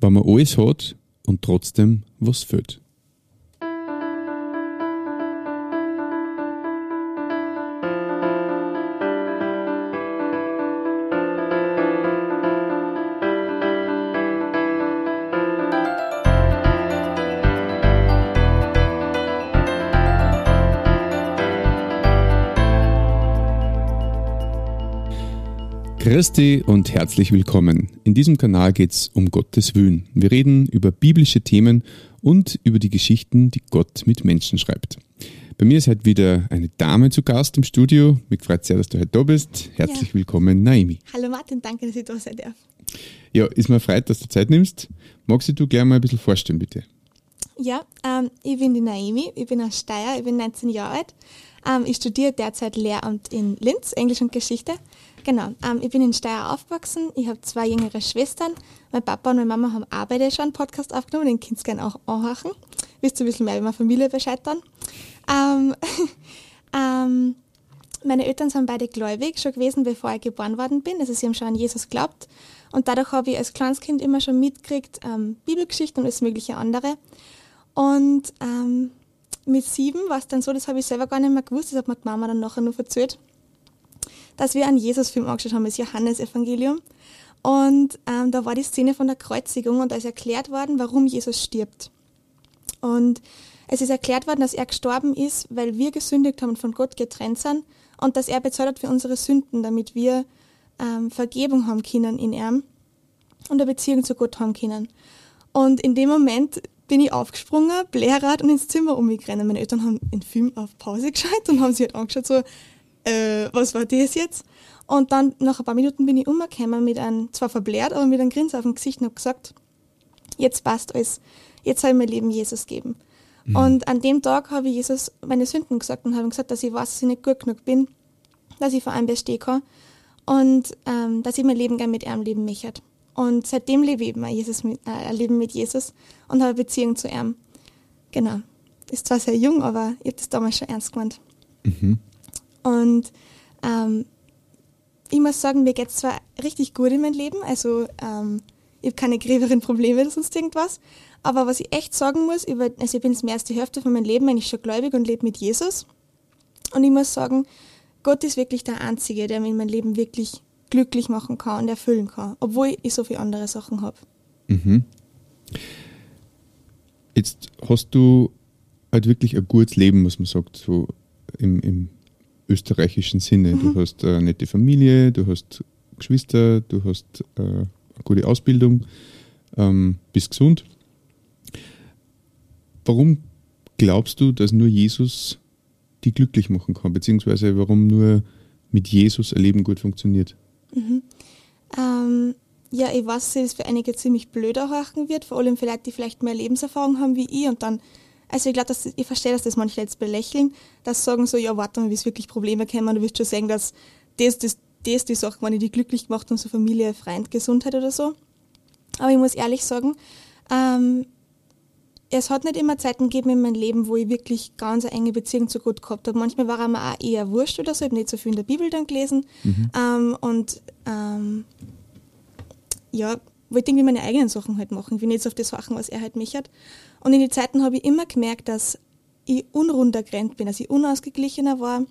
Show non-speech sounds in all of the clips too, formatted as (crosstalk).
wenn man alles hat und trotzdem was fehlt. Christi und herzlich willkommen. In diesem Kanal geht es um Gottes Willen. Wir reden über biblische Themen und über die Geschichten, die Gott mit Menschen schreibt. Bei mir ist heute wieder eine Dame zu Gast im Studio. Mich freut sehr, dass du heute da bist. Herzlich ja. willkommen, Naimi. Hallo Martin, danke, dass ich da sein darf. Ja, ist mir freut, dass du Zeit nimmst. Magst du gleich mal ein bisschen vorstellen, bitte? Ja, ähm, ich bin die Naimi, ich bin aus Steyr, ich bin 19 Jahre alt. Ähm, ich studiere derzeit Lehramt in Linz, Englisch und Geschichte. Genau, ähm, ich bin in Steyr aufgewachsen, ich habe zwei jüngere Schwestern. Mein Papa und meine Mama haben auch beide schon einen Podcast aufgenommen, den könnt ihr gerne auch anhören. Wisst ihr ein bisschen mehr über meine Familie Bescheid dann. Ähm, (laughs) ähm, meine Eltern sind beide gläubig, schon gewesen, bevor ich geboren worden bin. Also sie haben schon an Jesus geglaubt. Und dadurch habe ich als kleines Kind immer schon mitgekriegt, ähm, Bibelgeschichten und alles mögliche andere. Und ähm, mit sieben war es dann so, das habe ich selber gar nicht mehr gewusst, das hat mir die Mama dann nachher nur erzählt, dass wir einen Jesus-Film angeschaut haben, das Johannesevangelium. Und ähm, da war die Szene von der Kreuzigung und da ist erklärt worden, warum Jesus stirbt. Und es ist erklärt worden, dass er gestorben ist, weil wir gesündigt haben und von Gott getrennt sind und dass er bezahlt hat für unsere Sünden, damit wir ähm, Vergebung haben können in ihm und eine Beziehung zu Gott haben können. Und in dem Moment bin ich aufgesprungen, Blährrad und ins Zimmer umgerannt. Meine Eltern haben den Film auf Pause (laughs) geschaut und haben sich halt angeschaut, so, äh, was war das jetzt? Und dann, nach ein paar Minuten bin ich umgekommen mit einem, zwar verblärt, aber mit einem Grinsen auf dem Gesicht und habe gesagt, jetzt passt alles, jetzt soll ich mein Leben Jesus geben. Mhm. Und an dem Tag habe ich Jesus meine Sünden gesagt und habe gesagt, dass ich weiß, dass ich nicht gut genug bin, dass ich vor allem bestehen kann und ähm, dass ich mein Leben gerne mit ihm leben möchte. Und seitdem lebe ich mein Jesus mit, äh, ein Leben mit Jesus und habe eine Beziehung zu ihm. Genau. Ist zwar sehr jung, aber ich habe das damals schon ernst gemeint. Mhm. Und ähm, ich muss sagen, mir geht es zwar richtig gut in meinem Leben, also ähm, ich habe keine gröberen Probleme oder sonst irgendwas, aber was ich echt sagen muss, über, also ich bin jetzt mehr als die Hälfte von meinem Leben bin ich schon gläubig und lebe mit Jesus. Und ich muss sagen, Gott ist wirklich der Einzige, der mir in meinem Leben wirklich glücklich machen kann und erfüllen kann, obwohl ich so viele andere Sachen habe. Mhm. Jetzt hast du halt wirklich ein gutes Leben, was man sagt, so im, im österreichischen Sinne. Mhm. Du hast eine nette Familie, du hast Geschwister, du hast äh, eine gute Ausbildung, ähm, bist gesund. Warum glaubst du, dass nur Jesus die glücklich machen kann, beziehungsweise warum nur mit Jesus ein Leben gut funktioniert? Mhm. Ähm, ja, ich weiß, dass es für einige ziemlich blöder horchen wird, vor allem für Leute, die vielleicht mehr Lebenserfahrung haben wie ich und dann, also ich glaube, ich verstehe, dass das manche jetzt belächeln, dass sagen so, ja, warte mal, bis wirklich Probleme kommen, du wirst schon sehen, dass das, das, das die Sachen, wenn ich die glücklich gemacht und so Familie, Freund, Gesundheit oder so. Aber ich muss ehrlich sagen, ähm, es hat nicht immer Zeiten gegeben in meinem Leben, wo ich wirklich ganz eine enge Beziehung zu Gott gehabt habe. Manchmal war er mir auch eher wurscht oder so. Ich habe nicht so viel in der Bibel dann gelesen. Mhm. Ähm, und ähm, ja, wollte irgendwie meine eigenen Sachen halt machen. Ich will nicht so auf das machen, was er halt mich hat. Und in den Zeiten habe ich immer gemerkt, dass ich unruntergrenzt bin, dass ich unausgeglichener war,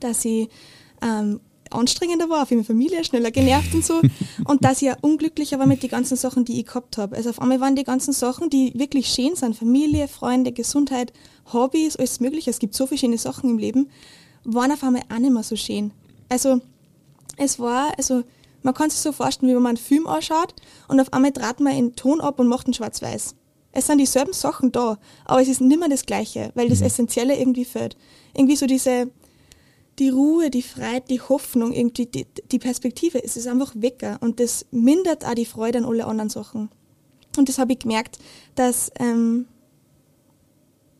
dass ich ähm, anstrengender war, für meine Familie, schneller genervt und so. (laughs) Und dass ich ja unglücklicher war mit den ganzen Sachen, die ich gehabt habe. Also auf einmal waren die ganzen Sachen, die wirklich schön sind, Familie, Freunde, Gesundheit, Hobbys, alles mögliche. Es gibt so viele schöne Sachen im Leben, waren auf einmal auch nicht mehr so schön. Also es war, also man kann sich so vorstellen, wie wenn man einen Film anschaut und auf einmal dreht man einen Ton ab und macht ihn schwarz-weiß. Es sind dieselben Sachen da, aber es ist nicht mehr das Gleiche, weil das mhm. Essentielle irgendwie fehlt. Irgendwie so diese, die Ruhe, die Freiheit, die Hoffnung, irgendwie die, die Perspektive, es ist einfach weg und das mindert auch die Freude an alle anderen Sachen. Und das habe ich gemerkt, dass ähm,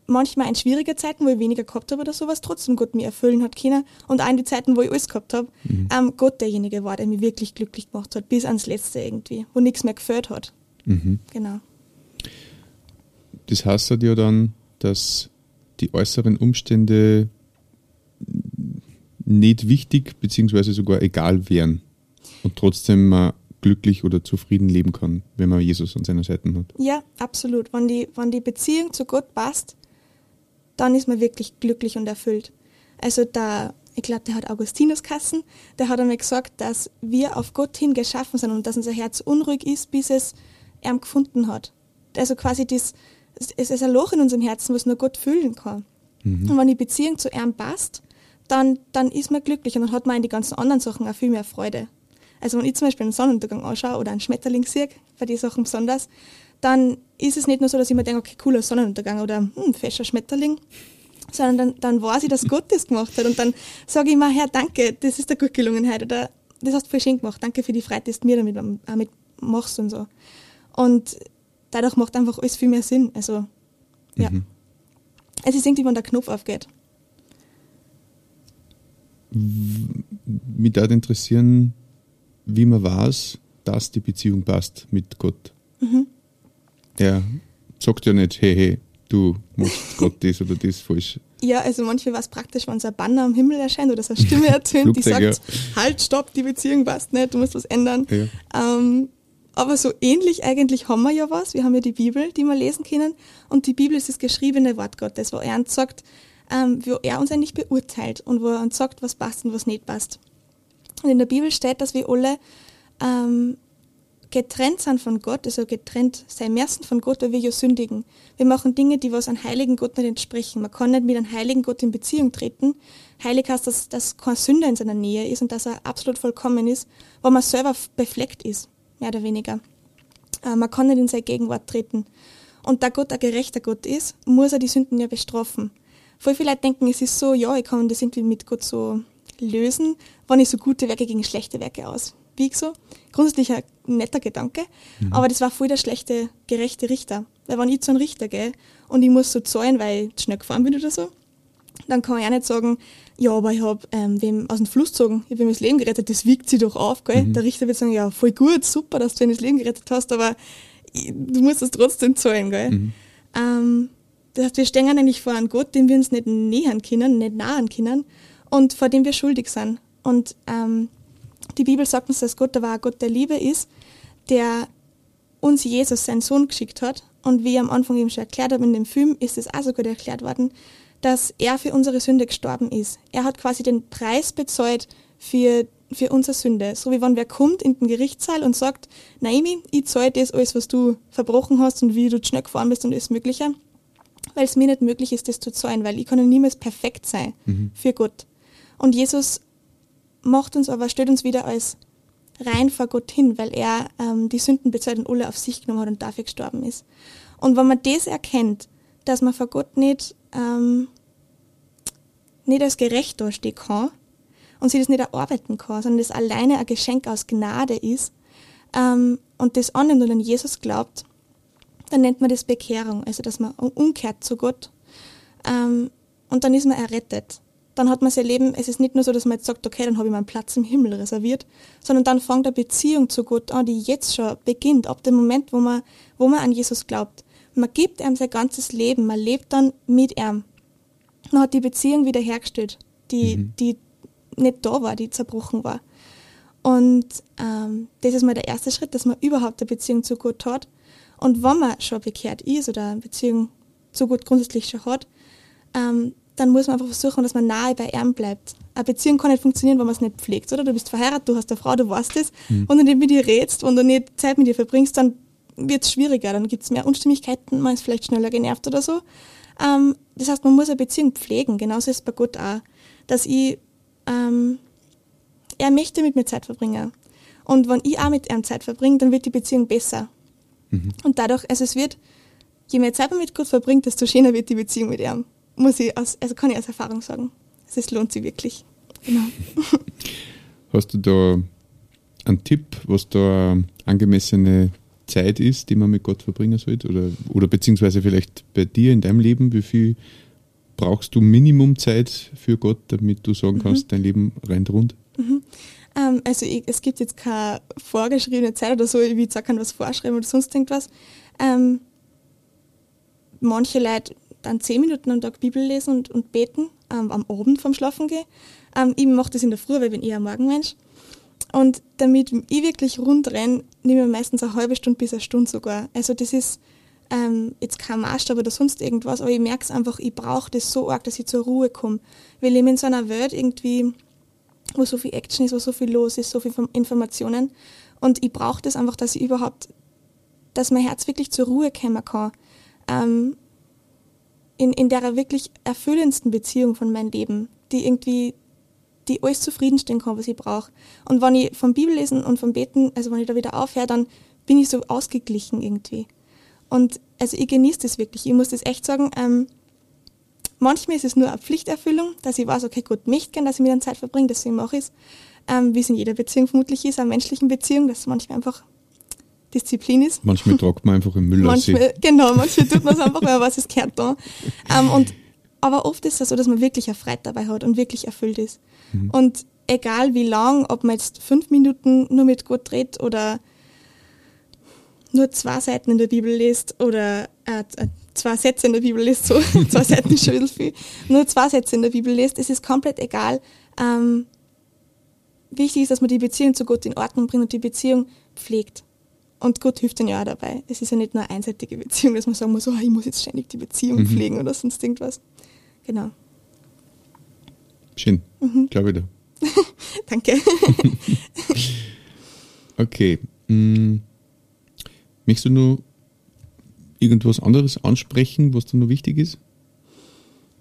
manchmal in schwierigen Zeiten, wo ich weniger gehabt habe oder sowas, trotzdem Gott mir erfüllen hat können. Und auch in die Zeiten, wo ich alles gehabt habe, mhm. ähm, Gott derjenige war, der mich wirklich glücklich gemacht hat, bis ans Letzte irgendwie, wo nichts mehr gefällt hat. Mhm. Genau. Das heißt ja dann, dass die äußeren Umstände nicht wichtig beziehungsweise sogar egal wären und trotzdem man glücklich oder zufrieden leben kann, wenn man Jesus an seiner Seite hat. Ja, absolut. Wenn die, wenn die Beziehung zu Gott passt, dann ist man wirklich glücklich und erfüllt. Also da, ich glaube, der hat Augustinus Kassen, der hat einmal gesagt, dass wir auf Gott hin geschaffen sind und dass unser Herz unruhig ist, bis es er gefunden hat. Also quasi das, es ist ein Loch in unserem Herzen, was nur Gott füllen kann. Mhm. Und wenn die Beziehung zu ihm passt, dann, dann ist man glücklich und dann hat man in die ganzen anderen Sachen auch viel mehr Freude. Also wenn ich zum Beispiel einen Sonnenuntergang anschaue oder einen Schmetterling sehe, bei den Sachen besonders, dann ist es nicht nur so, dass ich mir denke, okay, cooler Sonnenuntergang oder hm, fescher Schmetterling, sondern dann, dann weiß ich, dass Gott das gemacht hat und dann sage ich mir, Herr, danke, das ist dir gut gelungen heute oder das hast du voll schön gemacht, danke für die Freude, die du mir damit, damit machst und so. Und dadurch macht einfach alles viel mehr Sinn. Also, ja. Mhm. Es ist irgendwie, wenn der Knopf aufgeht. Mich würde interessieren, wie man weiß, dass die Beziehung passt mit Gott. Mhm. Er sagt ja nicht, hey, hey, du machst (laughs) Gott das oder das falsch. Ja, also manchmal war es praktisch, wenn so ein Banner am Himmel erscheint oder so eine Stimme (laughs) ertönt, die sagt, ja. halt, stopp, die Beziehung passt nicht, du musst was ändern. Ja. Ähm, aber so ähnlich eigentlich haben wir ja was. Wir haben ja die Bibel, die wir lesen können. Und die Bibel ist das geschriebene Wort Gottes, wo er uns sagt, ähm, wo er uns eigentlich beurteilt und wo er uns sagt, was passt und was nicht passt. Und in der Bibel steht, dass wir alle ähm, getrennt sind von Gott, also getrennt sein müssen von Gott, weil wir ja sündigen. Wir machen Dinge, die was einem heiligen Gott nicht entsprechen. Man kann nicht mit einem heiligen Gott in Beziehung treten. Heilig heißt, dass, dass kein Sünder in seiner Nähe ist und dass er absolut vollkommen ist, wo man selber befleckt ist mehr oder weniger. Äh, man kann nicht in seine Gegenwart treten. Und da Gott ein gerechter Gott ist, muss er die Sünden ja bestrafen. Voll viele Leute denken, es ist so, ja, ich kann das irgendwie mit Gott so lösen, wenn ich so gute Werke gegen schlechte Werke auswiege so. Grundsätzlich ein netter Gedanke, mhm. aber das war voll der schlechte, gerechte Richter. Weil wenn ich zu einem Richter gehe und ich muss so zahlen, weil ich schnell gefahren bin oder so, dann kann ich auch nicht sagen, ja, aber ich habe ähm, wem aus dem Fluss gezogen, ich habe ihm das Leben gerettet, das wiegt sie doch auf, gell? Mhm. Der Richter wird sagen, ja, voll gut, super, dass du ihm das Leben gerettet hast, aber du musst es trotzdem zahlen, gell? Mhm. Ähm, das heißt, wir stehen eigentlich vor einem Gott, dem wir uns nicht nähern können, nicht nahen können und vor dem wir schuldig sind. Und ähm, die Bibel sagt uns, dass Gott der wahre Gott der Liebe ist, der uns Jesus, seinen Sohn, geschickt hat. Und wie ich am Anfang eben schon erklärt habe in dem Film, ist es auch so gut erklärt worden, dass er für unsere Sünde gestorben ist. Er hat quasi den Preis bezahlt für, für unsere Sünde. So wie wenn wer kommt in den Gerichtssaal und sagt, Naomi, ich zahle das alles, was du verbrochen hast und wie du schnell gefahren bist und alles Mögliche. Weil es mir nicht möglich ist, das zu zahlen, weil ich kann ja niemals perfekt sein mhm. für Gott. Und Jesus macht uns aber, stellt uns wieder als rein vor Gott hin, weil er ähm, die Sünden bezahlt und alle auf sich genommen hat und dafür gestorben ist. Und wenn man das erkennt, dass man vor Gott nicht ähm, nicht als gerecht dastehen kann und sie das nicht erarbeiten kann, sondern das alleine ein Geschenk aus Gnade ist ähm, und das annimmt und an Jesus glaubt, dann nennt man das Bekehrung, also dass man umkehrt zu Gott ähm, und dann ist man errettet. Dann hat man sein Leben, es ist nicht nur so, dass man jetzt sagt, okay, dann habe ich meinen Platz im Himmel reserviert, sondern dann fängt eine Beziehung zu Gott an, die jetzt schon beginnt, ab dem Moment, wo man, wo man an Jesus glaubt. Man gibt ihm sein ganzes Leben, man lebt dann mit ihm man hat die Beziehung wiederhergestellt, die, mhm. die nicht da war, die zerbrochen war. Und ähm, das ist mal der erste Schritt, dass man überhaupt eine Beziehung zu Gott hat. Und wenn man schon bekehrt ist oder eine Beziehung zu Gott grundsätzlich schon hat, ähm, dann muss man einfach versuchen, dass man nahe bei ihm bleibt. Eine Beziehung kann nicht funktionieren, wenn man es nicht pflegt, oder? Du bist verheiratet, du hast eine Frau, du weißt es. Mhm. Wenn du nicht mit ihr redest, wenn du nicht Zeit mit ihr verbringst, dann wird es schwieriger, dann gibt es mehr Unstimmigkeiten, man ist vielleicht schneller genervt oder so. Ähm, das heißt, man muss eine Beziehung pflegen. Genauso ist es bei Gott auch. Dass ich, ähm, er möchte mit mir Zeit verbringen. Und wenn ich auch mit ihm Zeit verbringe, dann wird die Beziehung besser. Mhm. Und dadurch, also es wird, je mehr Zeit man mit Gott verbringt, desto schöner wird die Beziehung mit ihm. Muss ich aus, also kann ich aus Erfahrung sagen. Also es lohnt sich wirklich. Genau. (laughs) Hast du da einen Tipp, was da angemessene Zeit ist, die man mit Gott verbringen sollte? Oder, oder beziehungsweise vielleicht bei dir in deinem Leben, wie viel brauchst du Minimumzeit für Gott, damit du sagen kannst, mhm. dein Leben rennt rund? Mhm. Ähm, also ich, es gibt jetzt keine vorgeschriebene Zeit oder so, ich will jetzt auch kein was vorschreiben oder sonst irgendwas. Ähm, manche Leute dann zehn Minuten am Tag Bibel lesen und, und beten, ähm, am Abend vom Schlafen gehen. Ähm, ich mache das in der Früh, weil ich bin eher ein Morgenmensch. Und damit ich wirklich rund renne, nehme ich meistens eine halbe Stunde bis eine Stunde sogar. Also das ist ähm, jetzt kein Maßstab oder sonst irgendwas, aber ich merke es einfach, ich brauche das so arg, dass ich zur Ruhe komme. Wir leben in so einer Welt irgendwie, wo so viel Action ist, wo so viel los ist, so viel Informationen. Und ich brauche das einfach, dass ich überhaupt, dass mein Herz wirklich zur Ruhe kommen kann. Ähm, in, in der wirklich erfüllendsten Beziehung von meinem Leben, die irgendwie die alles zufriedenstellen kann, was ich brauche. Und wenn ich vom Bibellesen und vom Beten, also wenn ich da wieder aufhöre, dann bin ich so ausgeglichen irgendwie. Und also ich genieße das wirklich. Ich muss das echt sagen, ähm, manchmal ist es nur eine Pflichterfüllung, dass ich weiß, okay, Gott möchte gern, dass ich mit einer Zeit verbringe, deswegen mache ich es. Ähm, wie es in jeder Beziehung vermutlich ist, einer menschlichen Beziehung, dass es manchmal einfach Disziplin ist. Manchmal tragt man einfach im Müll manchmal, Genau, manchmal tut man es einfach, weil man weiß, es gehört da. Ähm, und aber oft ist es so, dass man wirklich eine Freude dabei hat und wirklich erfüllt ist. Mhm. Und egal wie lang, ob man jetzt fünf Minuten nur mit Gott redet oder nur zwei Seiten in der Bibel liest oder äh, äh zwei Sätze in der Bibel liest, so (laughs) zwei Seiten ist schon ein viel, nur zwei Sätze in der Bibel liest, es ist komplett egal. Ähm, wichtig ist, dass man die Beziehung zu Gott in Ordnung bringt und die Beziehung pflegt. Und Gott hilft dann ja auch dabei. Es ist ja nicht nur eine einseitige Beziehung, dass man sagen muss, oh, ich muss jetzt ständig die Beziehung mhm. pflegen oder sonst irgendwas. Genau. Schön. Mhm. Glaube ich da. Danke. (laughs) okay. Hm. Möchtest du nur irgendwas anderes ansprechen, was da noch wichtig ist?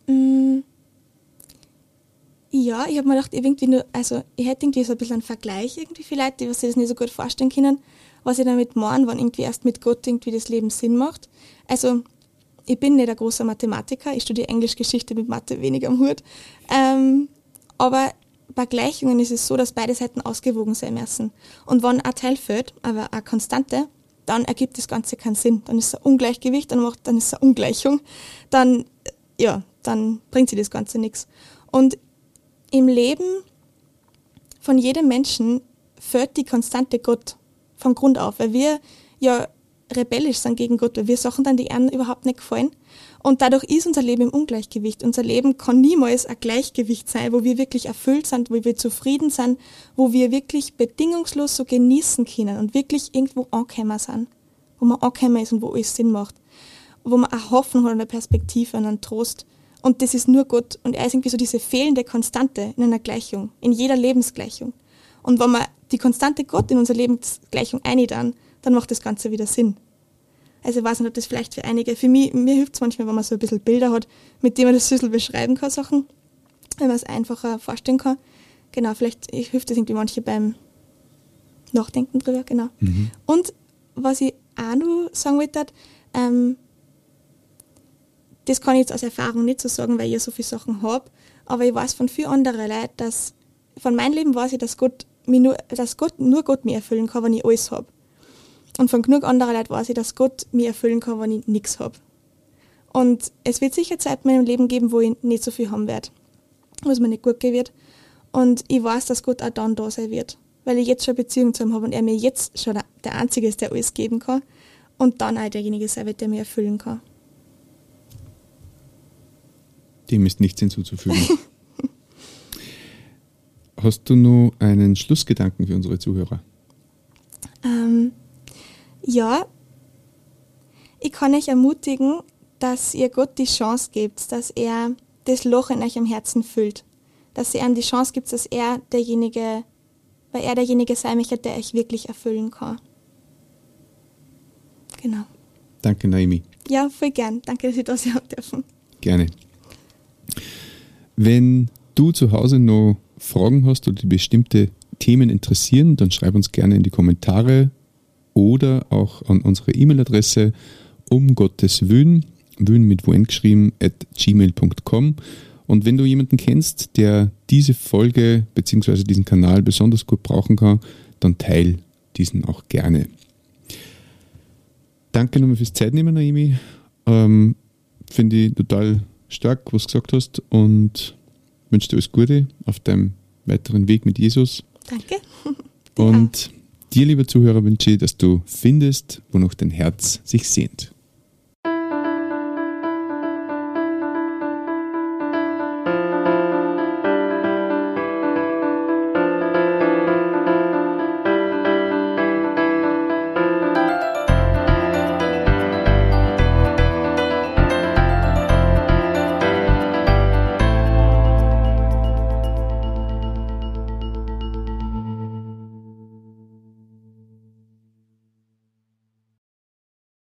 Mm. Ja, ich habe mir gedacht, irgendwie nur, also ich hätte irgendwie so ein bisschen einen Vergleich irgendwie vielleicht, die was sich das nicht so gut vorstellen können, was ich damit meine, wenn irgendwie erst mit Gott irgendwie das Leben Sinn macht. Also ich bin nicht ein großer Mathematiker, ich studiere Englischgeschichte mit Mathe weniger am Hut. Ähm, aber bei Gleichungen ist es so, dass beide Seiten ausgewogen sein müssen. Und wenn ein Teil fehlt, aber eine Konstante, dann ergibt das Ganze keinen Sinn. Dann ist es ein Ungleichgewicht, dann, macht, dann ist es eine Ungleichung. Dann, ja, dann bringt sie das Ganze nichts. Und im Leben von jedem Menschen fehlt die Konstante Gott von Grund auf, weil wir ja rebellisch sind gegen Gott, weil wir Sachen dann, die anderen überhaupt nicht gefallen. Und dadurch ist unser Leben im Ungleichgewicht. Unser Leben kann niemals ein Gleichgewicht sein, wo wir wirklich erfüllt sind, wo wir zufrieden sind, wo wir wirklich bedingungslos so genießen können und wirklich irgendwo angekommen sind. Wo man angekommen ist und wo alles Sinn macht. Wo man eine Hoffnung hat, eine Perspektive und einen Trost. Und das ist nur Gott. Und er ist irgendwie so diese fehlende Konstante in einer Gleichung, in jeder Lebensgleichung. Und wenn man die konstante Gott in unsere Lebensgleichung einladen, dann macht das Ganze wieder Sinn. Also ich weiß nicht, ob das vielleicht für einige, für mich, mir hilft es manchmal, wenn man so ein bisschen Bilder hat, mit denen man das Süßel beschreiben kann, Sachen, wenn man es einfacher vorstellen kann. Genau, vielleicht hilft das irgendwie manche beim Nachdenken drüber, genau. Mhm. Und was ich auch noch sagen wollte, ähm, das kann ich jetzt aus Erfahrung nicht so sagen, weil ich ja so viele Sachen habe, aber ich weiß von vielen anderen Leuten, dass von meinem Leben weiß ich, dass Gott, mich nur, dass Gott nur Gott mir erfüllen kann, wenn ich alles habe. Und von genug anderer Leuten weiß ich, dass Gott mir erfüllen kann, wenn ich nichts habe. Und es wird sicher Zeit in meinem Leben geben, wo ich nicht so viel haben werde, wo es mir nicht gut gehen wird. Und ich weiß, dass Gott auch dann da sein wird, weil ich jetzt schon eine Beziehung zu ihm habe und er mir jetzt schon der Einzige ist, der alles geben kann und dann auch derjenige sein wird, der mir erfüllen kann. Dem ist nichts hinzuzufügen. (laughs) Hast du noch einen Schlussgedanken für unsere Zuhörer? Ähm, ja, ich kann euch ermutigen, dass ihr Gott die Chance gebt, dass er das Loch in euch am Herzen füllt. Dass ihr ihm die Chance gibt, dass er derjenige, weil er derjenige sein möchte, der euch wirklich erfüllen kann. Genau. Danke, Naomi. Ja, voll gern. Danke, dass ich das haben dürfen. Gerne. Wenn du zu Hause noch Fragen hast oder die bestimmte Themen interessieren, dann schreib uns gerne in die Kommentare oder auch an unsere E-Mail-Adresse um Gottes Wün, Wün mit Wun geschrieben, at gmail.com. Und wenn du jemanden kennst, der diese Folge bzw. diesen Kanal besonders gut brauchen kann, dann teil diesen auch gerne. Danke nochmal fürs Zeitnehmen, Naomi. Ähm, Finde ich total stark, was du gesagt hast und wünsche dir alles Gute auf deinem weiteren Weg mit Jesus. Danke. Und (laughs) Dir, lieber Zuhörer, wünsche dass du findest, wo noch dein Herz sich sehnt.